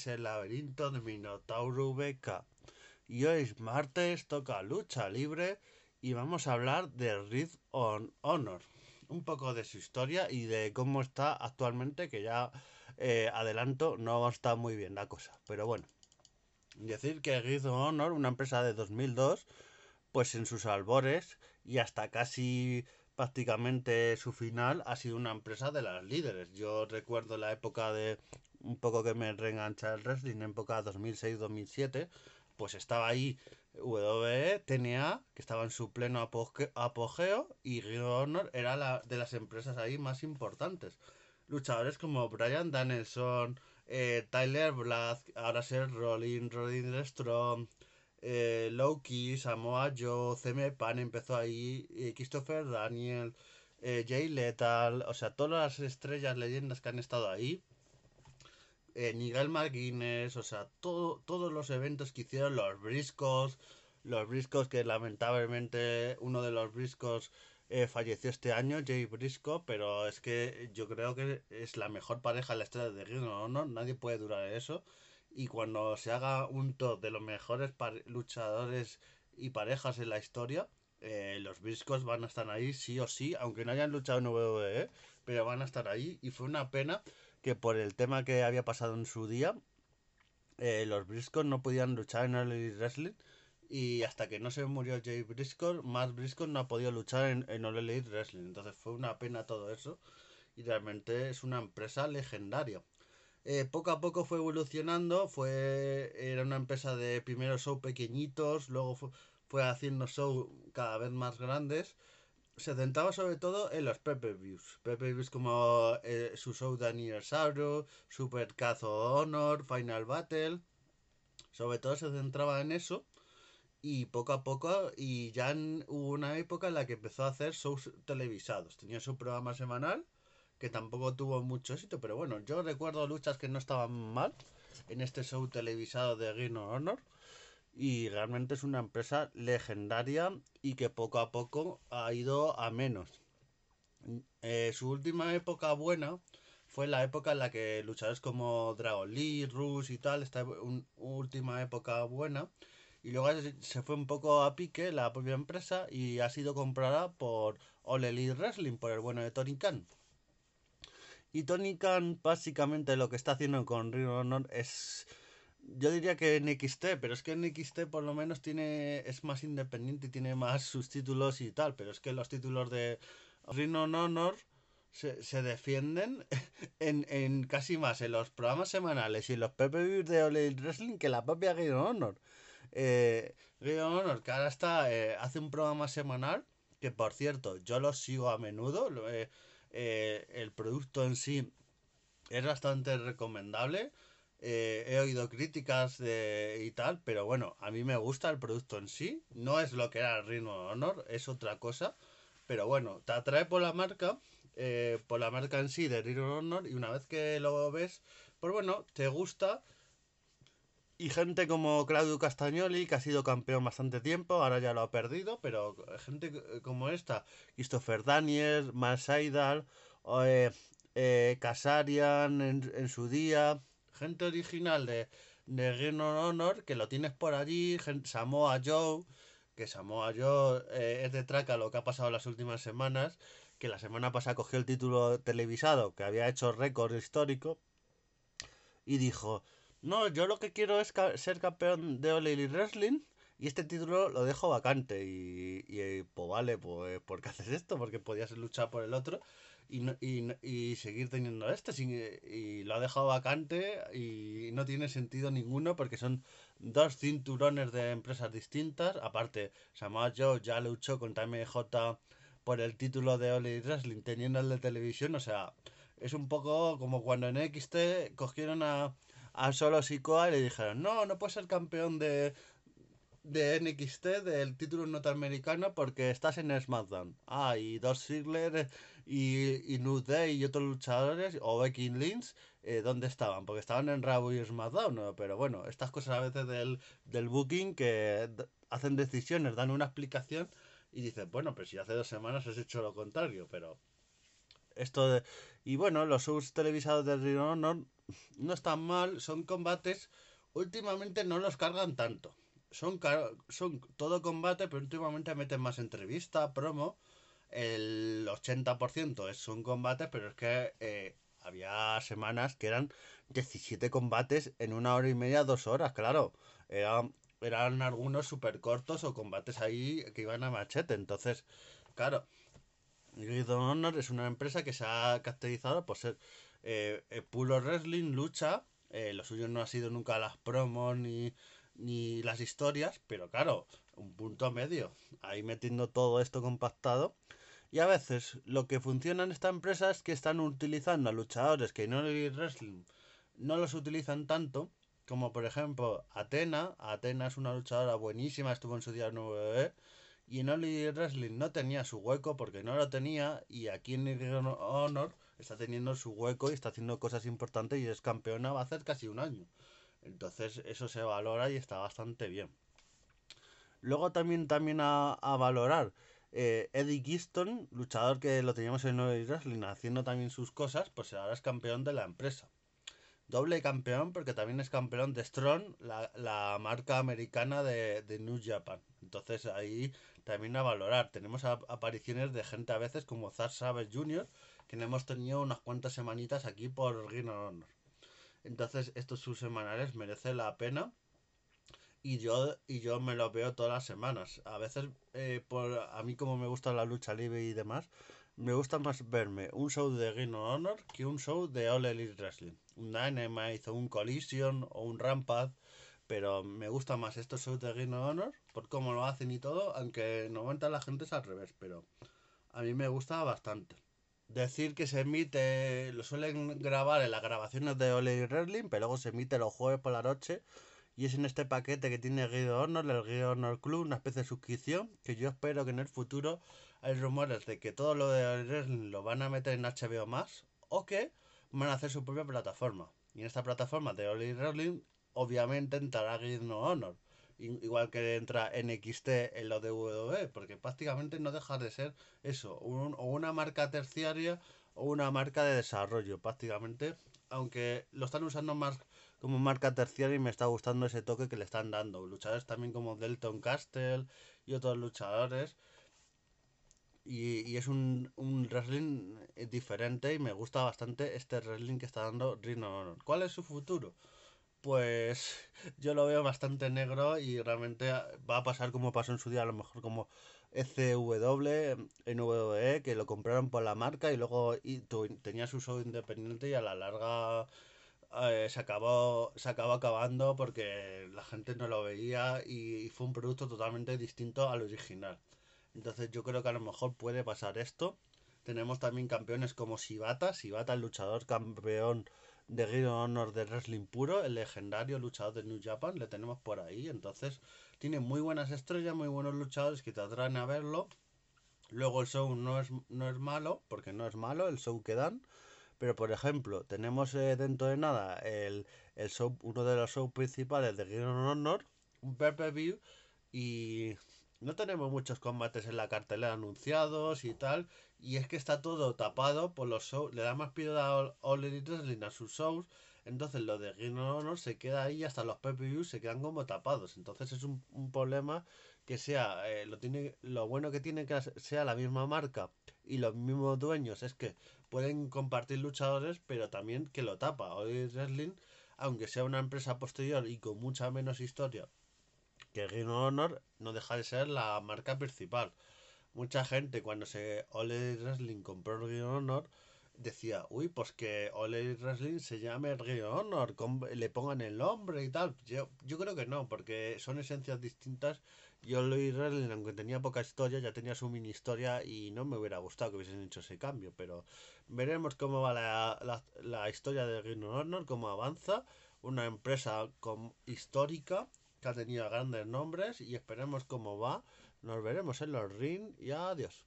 es el laberinto de Minotauro VK. Y hoy es martes, toca lucha libre y vamos a hablar de Ring on Honor. Un poco de su historia y de cómo está actualmente, que ya eh, adelanto, no está muy bien la cosa. Pero bueno, decir que Ring on Honor, una empresa de 2002, pues en sus albores y hasta casi prácticamente su final ha sido una empresa de las líderes. Yo recuerdo la época de un poco que me reengancha el wrestling, en época 2006-2007, pues estaba ahí WWE, TNA, que estaba en su pleno apogeo, y Ring Honor era la de las empresas ahí más importantes. Luchadores como Brian Danielson, eh, Tyler Black, ahora ser Rolling, Rolling Strong, eh, Loki, Samoa Joe, CM Pan empezó ahí, eh, Christopher Daniel, eh, Jay Lethal, o sea, todas las estrellas, leyendas que han estado ahí. Eh, Nigel McGuinness, o sea, todo, todos los eventos que hicieron los Briscos, los Briscos que lamentablemente uno de los Briscos eh, falleció este año, Jay Briscoe, pero es que yo creo que es la mejor pareja en la estrella de Ring of Honor, nadie puede durar eso y cuando se haga un top de los mejores luchadores y parejas en la historia, eh, los Briscos van a estar ahí sí o sí, aunque no hayan luchado en WWE, pero van a estar ahí. Y fue una pena que por el tema que había pasado en su día, eh, los Briscos no podían luchar en el Wrestling. Y hasta que no se murió Jay Briscoe, más Briscoe no ha podido luchar en, en All Wrestling. Entonces fue una pena todo eso. Y realmente es una empresa legendaria. Eh, poco a poco fue evolucionando, fue era una empresa de primero show pequeñitos, luego fue, haciendo show cada vez más grandes. Se centraba sobre todo en los pay-per-views. Pay-per-views como eh, su show de aniversario, Super Cazo Honor, Final Battle. Sobre todo se centraba en eso. Y poco a poco, y ya hubo una época en la que empezó a hacer shows televisados. Tenía su programa semanal que tampoco tuvo mucho éxito, pero bueno, yo recuerdo luchas que no estaban mal en este show televisado de of Honor y realmente es una empresa legendaria y que poco a poco ha ido a menos. Eh, su última época buena fue la época en la que luchadores como Dragon Lee, Rush y tal, esta última época buena. Y luego se fue un poco a pique la propia empresa y ha sido comprada por All Elite Wrestling, por el bueno de Tony Khan. Y Tony Khan básicamente lo que está haciendo con Ring Honor es... Yo diría que en XT, pero es que en XT por lo menos tiene es más independiente y tiene más sus títulos y tal, pero es que los títulos de Ring Honor se, se defienden en, en, casi más en los programas semanales y en los PPV de Ole Wrestling que la propia Ring Honor. Eh, Ring Honor que ahora está, eh, hace un programa semanal que por cierto yo lo sigo a menudo. Eh, eh, el producto en sí es bastante recomendable. Eh, he oído críticas de, y tal, pero bueno, a mí me gusta el producto en sí. No es lo que era el Rhino Honor, es otra cosa. Pero bueno, te atrae por la marca, eh, por la marca en sí de Rhino Honor, y una vez que lo ves, pues bueno, te gusta y gente como Claudio Castagnoli, que ha sido campeón bastante tiempo, ahora ya lo ha perdido, pero gente como esta, Christopher Daniels, Matt Seidel, eh, eh, Casarian en, su día, gente original de, de Ring Honor, que lo tienes por allí, Samoa Joe, que Samoa Joe eh, es de traca lo que ha pasado las últimas semanas, que la semana pasada cogió el título televisado, que había hecho récord histórico, y dijo, no, yo lo que quiero es ser campeón de Elite Wrestling y este título lo dejo vacante. Y, y pues vale, pues ¿por qué haces esto? Porque podías luchar por el otro y, y, y seguir teniendo este. y lo ha dejado vacante y no tiene sentido ninguno porque son dos cinturones de empresas distintas. Aparte, Samoa Joe ya luchó contra MJ por el título de Elite Wrestling teniendo el de televisión. O sea, es un poco como cuando en XT cogieron a a Solo Sikoa y le dijeron, no, no puedes ser campeón de, de NXT del título norteamericano porque estás en SmackDown. Ah, y Dos Ziggler y, y New Day y otros luchadores, o Becky Lynch, eh, ¿dónde estaban? Porque estaban en Raw y SmackDown, ¿no? Pero bueno, estas cosas a veces del, del booking que hacen decisiones, dan una explicación y dicen, bueno, pues si hace dos semanas has hecho lo contrario, pero Esto de- y bueno, los shows televisados de Ring Honor no están mal, son combates. Últimamente no los cargan tanto. Son, car- son todo combate, pero últimamente meten más entrevista, promo. El 80% es, son combates, pero es que eh, había semanas que eran 17 combates en una hora y media, dos horas, claro. Eran, eran algunos súper cortos o combates ahí que iban a machete. Entonces, claro, of Honor es una empresa que se ha caracterizado por ser eh, eh, puro wrestling, lucha. eh, lo suyo no ha sido nunca las promos ni, ni las historias, pero claro, un punto medio. Ahí metiendo todo esto compactado. Y a veces lo que funciona en esta empresa es que están utilizando a luchadores que no el wrestling no los utilizan tanto, como por ejemplo Atena. Atena es una luchadora buenísima, estuvo en su día en WWE. Y en Oli Wrestling no tenía su hueco porque no lo tenía. Y aquí en Honor está teniendo su hueco y está haciendo cosas importantes y es campeona va a hacer casi un año. Entonces eso se valora y está bastante bien. Luego también, también a, a valorar eh, Eddie Giston, luchador que lo teníamos en Oli Wrestling haciendo también sus cosas, pues ahora es campeón de la empresa. Doble campeón porque también es campeón de Strong, la, la marca americana de, de New Japan. Entonces ahí también a valorar. Tenemos apariciones de gente a veces como Zack Savage Jr., le hemos tenido unas cuantas semanitas aquí por of Honor. Entonces estos subsemanales merece la pena. Y yo, y yo me los veo todas las semanas. A veces, eh, por a mí como me gusta la lucha libre y demás, me gusta más verme un show de Ring of Honor que un show de All Elite Wrestling. Un Dynamite o un Collision o un Rampage. Pero me gusta más estos shows de Ring of Honor por cómo lo hacen y todo, aunque normalmente la gente es al revés, pero a mí me gusta bastante. Decir que se emite, lo suelen grabar en las grabaciones de All Elite Wrestling, pero luego se emite los jueves por la noche y es en este paquete que tiene of Honor, el of Honor Club, una especie de suscripción que yo espero que en el futuro hay rumores de que todo lo de wrestling lo van a meter en HBO más o que van a hacer su propia plataforma. Y en esta plataforma de Elite Wrestling obviamente entrará of Honor. Igual que entra NXT en lo de WWE, porque prácticamente no deja de ser eso, o una marca terciaria o una marca de desarrollo, prácticamente, aunque lo están usando más como marca terciaria y me está gustando ese toque que le están dando. Luchadores también como Delton Castle y otros luchadores. Y, y es un, un wrestling eh, diferente y me gusta bastante este wrestling que está dando Honor. ¿Cuál es su futuro? Pues yo lo veo bastante negro y realmente va a pasar como pasó en su día, a lo mejor como ECW en WWE, que lo compraron por la marca y luego y tenía su show independiente y a la larga eh, se acabó se acabó acabando porque la gente no lo veía y fue un producto totalmente distinto al original. Entonces yo creo que a lo mejor puede pasar esto. Tenemos también campeones como Shibata, Shibata el luchador campeón de of Honor de Wrestling puro, el legendario luchador de New Japan, le tenemos por ahí. Entonces tiene muy buenas estrellas, muy buenos luchadores que te atraen a verlo. Luego el show no es, no es malo, porque no es malo el show que dan. Pero por ejemplo, tenemos eh, dentro de nada el, el show, uno de los shows principales de of Honor, un pay-per-view, y no tenemos muchos combates en la cartelera anunciados y tal. Y es que está todo tapado por los shows. Le da más prioridad a All- Elite Wrestling a sus shows. Entonces lo de Ring Honor se queda ahí hasta los pay-per-views se quedan como tapados. Entonces es un, un problema que sea eh, lo tiene lo bueno que tiene que sea la misma marca y los mismos dueños es que pueden compartir luchadores, pero también que lo tapa. Hoy Wrestling, aunque sea una empresa posterior y con mucha menos historia que Ring Honor, no deja de ser la marca principal. Mucha gente cuando se Elite Wrestling compró Ring Honor decía, uy, pues que Elite Wrestling se llame Ring Honor, le pongan el nombre y tal. Yo, yo creo que no, porque son esencias distintas. Y Elite Wrestling, aunque tenía poca historia, ya tenía su mini historia y no me hubiera gustado que hubiesen hecho ese cambio. Pero veremos cómo va la, la, historia de Ring Honor, cómo avanza. Una empresa con, histórica que ha tenido grandes nombres y esperemos cómo va. Nos veremos en los ring y adiós.